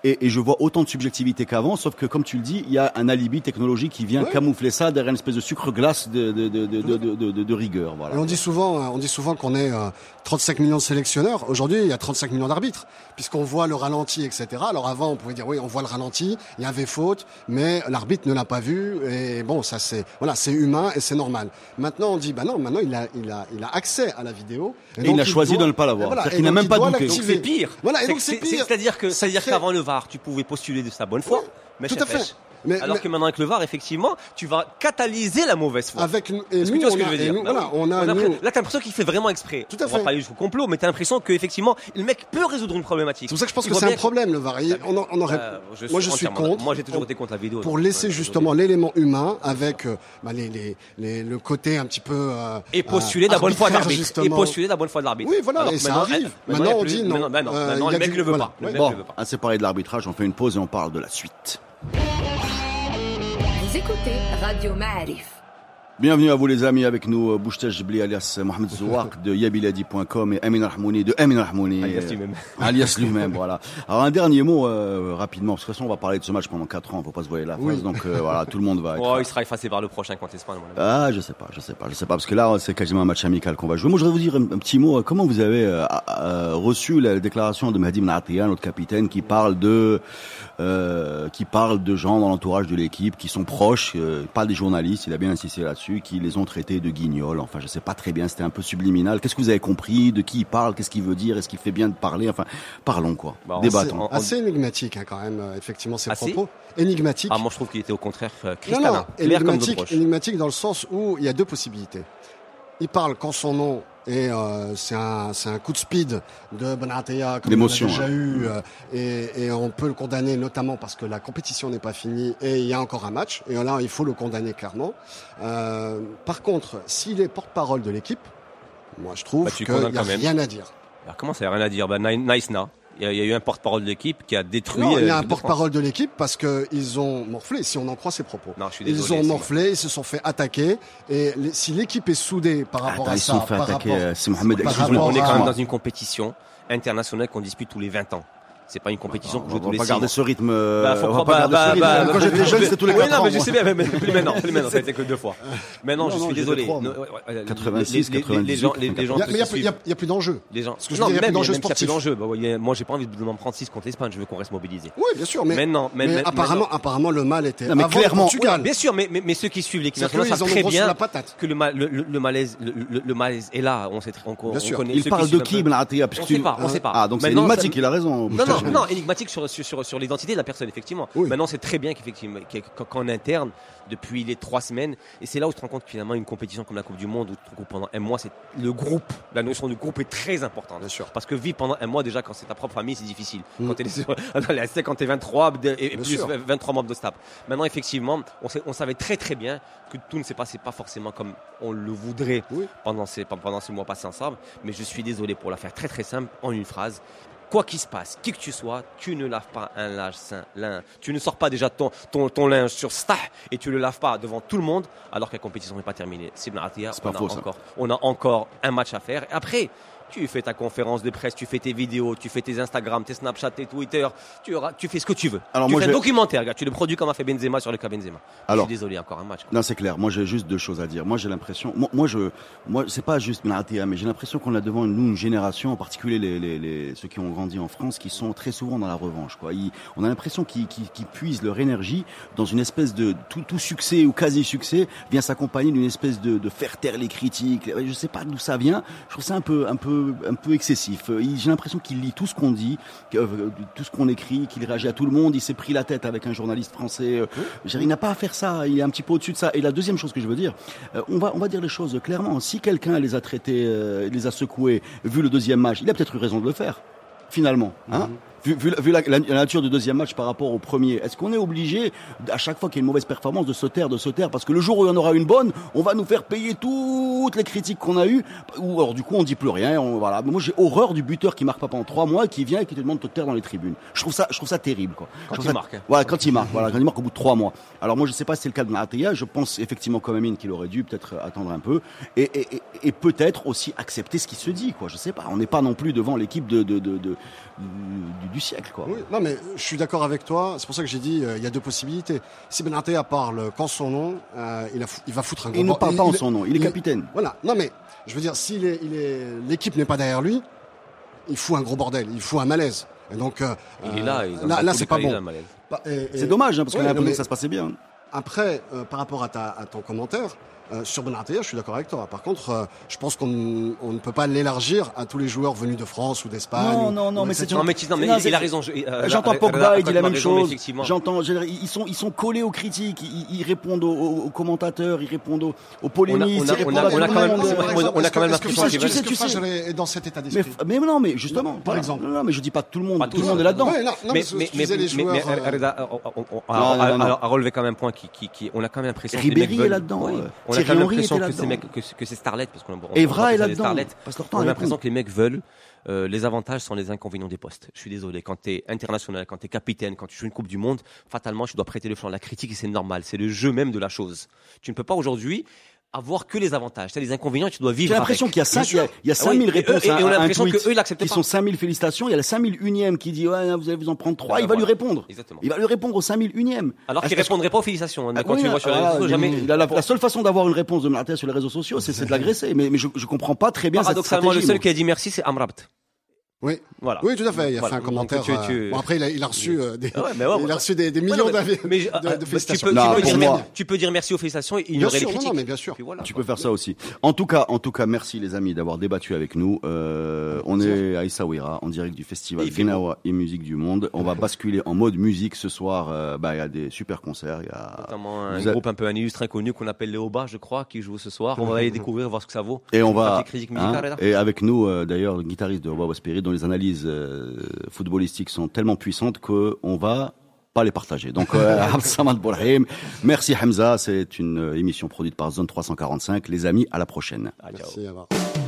et, et je vois autant de subjectivité qu'avant. Sauf que comme tu le dis, il y a un alibi technologique qui vient camoufler ça derrière une espèce de sucre glace de, de, de, de, de, de- de- de rigueur. Voilà. Et on dit souvent, euh, on dit souvent qu'on est euh, 35 millions de sélectionneurs. Aujourd'hui, il y a 35 millions d'arbitres, puisqu'on voit le ralenti, etc. Alors avant, on pouvait dire oui, on voit le ralenti, il y avait faute, mais l'arbitre ne l'a pas vu. Et bon, ça c'est voilà, c'est humain et c'est normal. Maintenant, on dit bah non, maintenant il a, il a, il a accès à la vidéo. Et donc, il a choisi doit- de ne pas l'avoir. voilà, qu'il n'a donc, même il pas douté. Donc c'est pire. Voilà, et C'est donc que c'est pire. C'est-à-dire que, c'est-à-dire qu'avant le VAR, tu pouvais postuler de sa bonne foi. Mais Tout à fait. Mais- Alors mais- que maintenant avec le VAR, effectivement, tu vas catalyser la mauvaise foi. Avec Est-ce que tu vois ce que a- je veux dire nous, Bah voilà, on a On a nous- Là, t'as l'impression qu'il fait vraiment exprès. Tout à On va fait. pas aller jusqu'au complot, mais t'as l'impression qu'effectivement, le mec peut résoudre une problématique. C'est pour ça que je pense Il que c'est un que- problème le VAR. Il- On, en- on aurait, Euh, je moi je suis contre. Moi j'ai toujours été contre la vidéo. pour laisser ouais, justement l'élément humain avec euh, bah, le côté un petit peu euh, Et postuler la bonne foi de l'arbitre. Et postuler la bonne foi de l'arbitre. Oui, voilà, et ça arrive. eh, Maintenant, on dit non. Maintenant, Euh, le mec du- le veut pas. Bon, à séparer de l'arbitrage, on fait une pause et on parle de la suite. Vous écoutez Radio Ma'arif. Bienvenue à vous les amis, avec nous euh, Bouchtaj Jibli alias Mohamed Zouak de yabiladi.com et Amin Rahmouni de Amin Rahmouni. Alias euh, lui-même. Alias lui-même, voilà. Alors un dernier mot euh, rapidement, parce que de toute façon on va parler de ce match pendant 4 ans, faut pas se voir la face, Oui. donc euh, voilà, tout le monde va être... Oh, il sera effacé par le prochain contre l'Espagne. Ah, je sais pas, je sais pas, je sais pas, parce que là, c'est quasiment un match amical qu'on va jouer. Moi, je voudrais vous dire un, un petit mot. Comment vous avez euh, euh, reçu la déclaration de Mahdi Mnatia, notre capitaine, qui parle de, euh, qui parle de gens dans l'entourage de l'équipe qui sont proches, euh, pas des journalistes. Il a bien insisté là-dessus, qui les ont traités de guignols. Enfin, je sais pas très bien. C'était un peu subliminal. Qu'est-ce que vous avez compris? De qui il parle Qu'est-ce qu'il veut dire? Est-ce qu'il fait bien de parler? Enfin, parlons quoi. Bah, on Débattons. sait- Assez énigmatique hein, quand même, euh, effectivement, ces Assez propos. Énigmatique. Ah, moi je trouve qu'il était au contraire euh, non, cristallin. non, énigmatique, énigmatique dans le sens où il y a deux possibilités. Il parle quand son nom est, euh, c'est un, c'est un coup de speed de Benatia, comme on a déjà hein. eu, euh, et, et on peut le condamner notamment parce que la compétition n'est pas finie et il y a encore un match, et là il faut le condamner clairement. Euh, par contre, s'il est porte-parole de l'équipe, moi je trouve Bah, qu'il n'y a rien à dire. Alors comment ça, y a rien à dire? Bah, Ni- Nice Na. Il y, a, il y a eu un porte-parole de l'équipe qui a détruit. Non, il y euh, a un de France. porte-parole de l'équipe parce qu'ils ont morflé, si on en croit ses propos. Non, je suis Ils désolé. ont c'est- morflé, ils se sont fait attaquer. Et les- si l'équipe est soudée par rapport Attends, à ils ça, sont fait par attaquer. rapport- euh, C'est Mohamed. par excuse-moi. rapport On est quand même dans une compétition internationale qu'on dispute tous les 20 ans. C'est pas une compétition qu'on On joue tous les pas 6 garder ce rythme. Bah, faut on va croire- pas bah, garder bah, ce rythme. bah, Quand j'étais jeune, c'était tous les Oui, 4 non, ans. mais je sais bien, mais plus maintenant, plus maintenant, ça a été que deux fois. Maintenant, Non, je suis désolé. fait trois, Non, moi. ouais, ouais, 86, les- les- les- les gens- les- les gens Il y a- te mais il y a plus- d'enjeux. Les gens. Ce que je non, veux dire, il y a même, plus d'enjeux même s'il y a plus d'enjeux. Bah, moi, j'ai pas envie de m'en prendre 6 contre l'Espagne. Je veux qu'on reste mobilisé. Oui, bien sûr, mais, Maintenant, apparemment, apparemment, le mal était mais avant clairement-. Bien sûr, mais, mais, mais ceux qui suivent l'équipe nationale savent très bien la patate. que le, ma- le, le, le malaise, le, malaise est là. On sait, très- on, on, Bien sûr. connaît Il parle qui de qui. Benatia On sait pas, on sait pas. Ah, donc c'est ça- il a raison. Non, non, non, énigmatique sur, sur, sur, l'identité de la personne, effectivement. Oui. Maintenant, c'est très bien qu'effectivement, qu'en interne, depuis les trois semaines, et c'est là où tu te rends compte que finalement, une compétition comme la Coupe du Monde, où tu te pendant un mois, c'est le groupe, la notion du groupe est très importante. Bien sûr. Parce que vivre pendant un mois, déjà, quand c'est ta propre famille, c'est difficile. Mm. Quand les AC, quand t'es 23 de- et, plus sûr. 23 membres de staff. Maintenant, effectivement, on, sait- on savait très très bien que tout ne s'est passé pas forcément comme on le voudrait Oui. pendant ces, pendant ces mois passés ensemble. Mais je suis désolé pour la faire très très simple en une phrase. Quoi qu'il se passe, qui que tu sois, tu ne laves pas un linge sain, lin. Tu ne sors pas déjà ton, ton, ton linge sur stah et tu le laves pas devant tout le monde alors que la compétition n'est pas terminée. C'est on, a encore, on a encore un match à faire. Et après, tu fais ta conférence de presse, tu fais tes vidéos, tu fais tes Instagram, tes Snapchat, tes Twitter, tu, fais ce que tu veux. Alors tu moi, fais un documentaire, gars, tu le produis comme a fait Benzema sur le cas Benzema. Alors. je suis désolé, encore un match. quoi. Non, c'est clair. Moi, j'ai juste deux choses à dire. Moi, j'ai l'impression, moi, moi, je, moi, c'est pas juste Benatia, mais j'ai l'impression qu'on a devant nous une génération, en particulier les, les, les, ceux qui ont grandi en France, qui sont très souvent dans la revanche. Quoi. Ils- on a l'impression qu'ils, qu'ils, qu'ils puisent leur énergie dans une espèce de tout, tout succès ou quasi succès vient s'accompagner d'une espèce de, de faire taire les critiques. Je sais pas d'où ça vient. Je trouve ça un peu, un peu, un peu excessif. Euh, J'ai l'impression qu'il lit tout ce qu'on dit, euh, tout ce qu'on écrit, qu'il réagit à tout le monde. Il s'est pris la tête avec un journaliste français. euh, il n'a pas à faire ça. Il est un petit peu au-dessus de ça. Et la deuxième chose que je veux dire, on va, on va dire les choses clairement. Si quelqu'un les a traités, les a secoués, vu le deuxième match, il a peut-être eu raison de le faire. Finalement, hein vu, vu la- vu la, la- la nature du deuxième match par rapport au premier, est-ce qu'on est obligé, à chaque fois qu'il y a une mauvaise performance, de se taire, de se taire? Parce que le jour où il y en aura une bonne, on va nous faire payer toutes les critiques qu'on a eues. Ou alors, du coup, on dit plus rien. On, voilà. Moi, j'ai horreur du buteur qui marque pas pendant trois mois qui vient et qui te demande de te taire dans les tribunes. Je trouve ça, je trouve ça terrible. Quoi. Quand il ça- marque, hein. Voilà, quand il marque. Voilà, quand il marque au bout de trois mois. Alors, moi, je sais pas si c'est le cas de Maratea. Je pense effectivement, comme Amine, qu'il aurait dû peut-être attendre un peu et, et, et, et peut-être aussi accepter ce qui se dit. Quoi. Je sais pas. On n'est pas non plus devant l'équipe de, de, de, de- du, du siècle. Quoi. Oui, non mais je suis d'accord avec toi. C'est pour ça que j'ai dit euh, il y a deux possibilités. Si Benatea parle qu'en son nom, euh, il, a il va foutre un gros Il ne parle pas en son nom. Il est capitaine. Voilà. Non mais je veux dire, si l'équipe n'est pas derrière lui, il fout un gros bordel, il fout un malaise. Et donc euh, Il est là, il- c'est pas bon. Bah, C'est dommage, hein, parce qu'on a l'impression que ça se passait bien. Après, euh, par rapport à, ta, à ton commentaire, euh, sur Benatea, je suis d'accord avec toi. Par contre, euh, je pense qu'on on ne peut pas l'élargir à tous les joueurs venus de France ou d'Espagne. Non, ou- non, non, ou mais c'est Non, mais, non, mais Non, il, il a raison. je- euh, J'entends Reda- Pogba, il dit la même raison, chose. J'entends, ils sont, ils sont collés aux critiques, ils, ils répondent aux, aux- aux commentateurs, ils répondent aux, aux On a- polémistes, on a- on a- on a quand même- on a- quand même que- que l'impression qu'il tu sais, que tu sais. est dans cet état d'esprit mais non, mais justement, Par exemple. Non, mais je dis pas tout le monde, tout le monde est là-dedans. Mais, joueurs. euh, Reda, a, relevé quand même un point qui, on a quand même l'impression que Ribéry est là-dedans, a quand même l'impression que c'est là-dedans. mecs, que, que c'est Starlet, parce qu'on on- Evra est là-dedans. Starlets. On a l'impression que les mecs veulent euh, les avantages sont les inconvénients des postes. Je suis désolé. Quand tu es international, quand tu es capitaine, quand tu joues une Coupe du Monde, fatalement, tu dois prêter le flanc. La critique, c'est normal. C'est le jeu même de la chose. Tu ne peux pas aujourd'hui avoir que les avantages. Tu as les inconvénients, tu dois vivre J'ai l'impression qu'il y a, cinq, il y a, il y a Ah oui, 5000 et eux- réponses et on a l'impression tweet que eux, ils l'acceptent pas. sont 5000 félicitations. Il y a le 5000 unième qui dit ouais, vous allez vous en prendre trois. Ouais, il va lui répondre. Exactement. Il va lui répondre au 5000 unième. Alors que- répondraient pas aux félicitations. hein, Ah quand oui, tu vois sur les réseaux, il- jamais. la, la seule façon d'avoir une réponse de Martin sur les réseaux sociaux, c'est c'est de l'agresser. Mais, mais je, je comprends pas très bien cette Paradoxalement, le stratégie, seul moi. qui a dit merci, c'est Amrabt. Oui. Voilà. Oui, tout à fait. Il a Voilà. fait un commentaire. tu- tu- euh, Bon, après, il a, il a reçu euh, des, Ah ouais, mais ouais, il ouais. a reçu des, des Ouais, millions non, mais- d'avis- mais je- de, ah, de tu peux, Non, tu, peux pour dire, moi- tu peux dire merci aux félicitations et Bien ignorer sûr, les critiques. non, mais bien sûr. Voilà, Tu quoi. peux faire ça aussi. En tout cas, en tout cas, merci les amis d'avoir débattu avec nous. Euh, on est à Essaouira, en direct du festival Gnawa et Musique du Monde. On va basculer en mode musique ce soir. euh, bah, il y a des super concerts. Il y a... Notamment un Vous groupe un peu un illustre inconnu qu'on appelle les Oba, je crois, qui joue ce soir. On va aller découvrir, voir ce que ça vaut. Et on va, hein, et avec nous d'ailleurs le guitariste de Wawa Spirit dont les analyses euh, footballistiques sont tellement puissantes que on va pas les partager. Donc euh, Absamad Bourahim, merci Hamza, c'est une euh, émission produite par Zone 345. Les amis, à la prochaine. Ciao. Merci.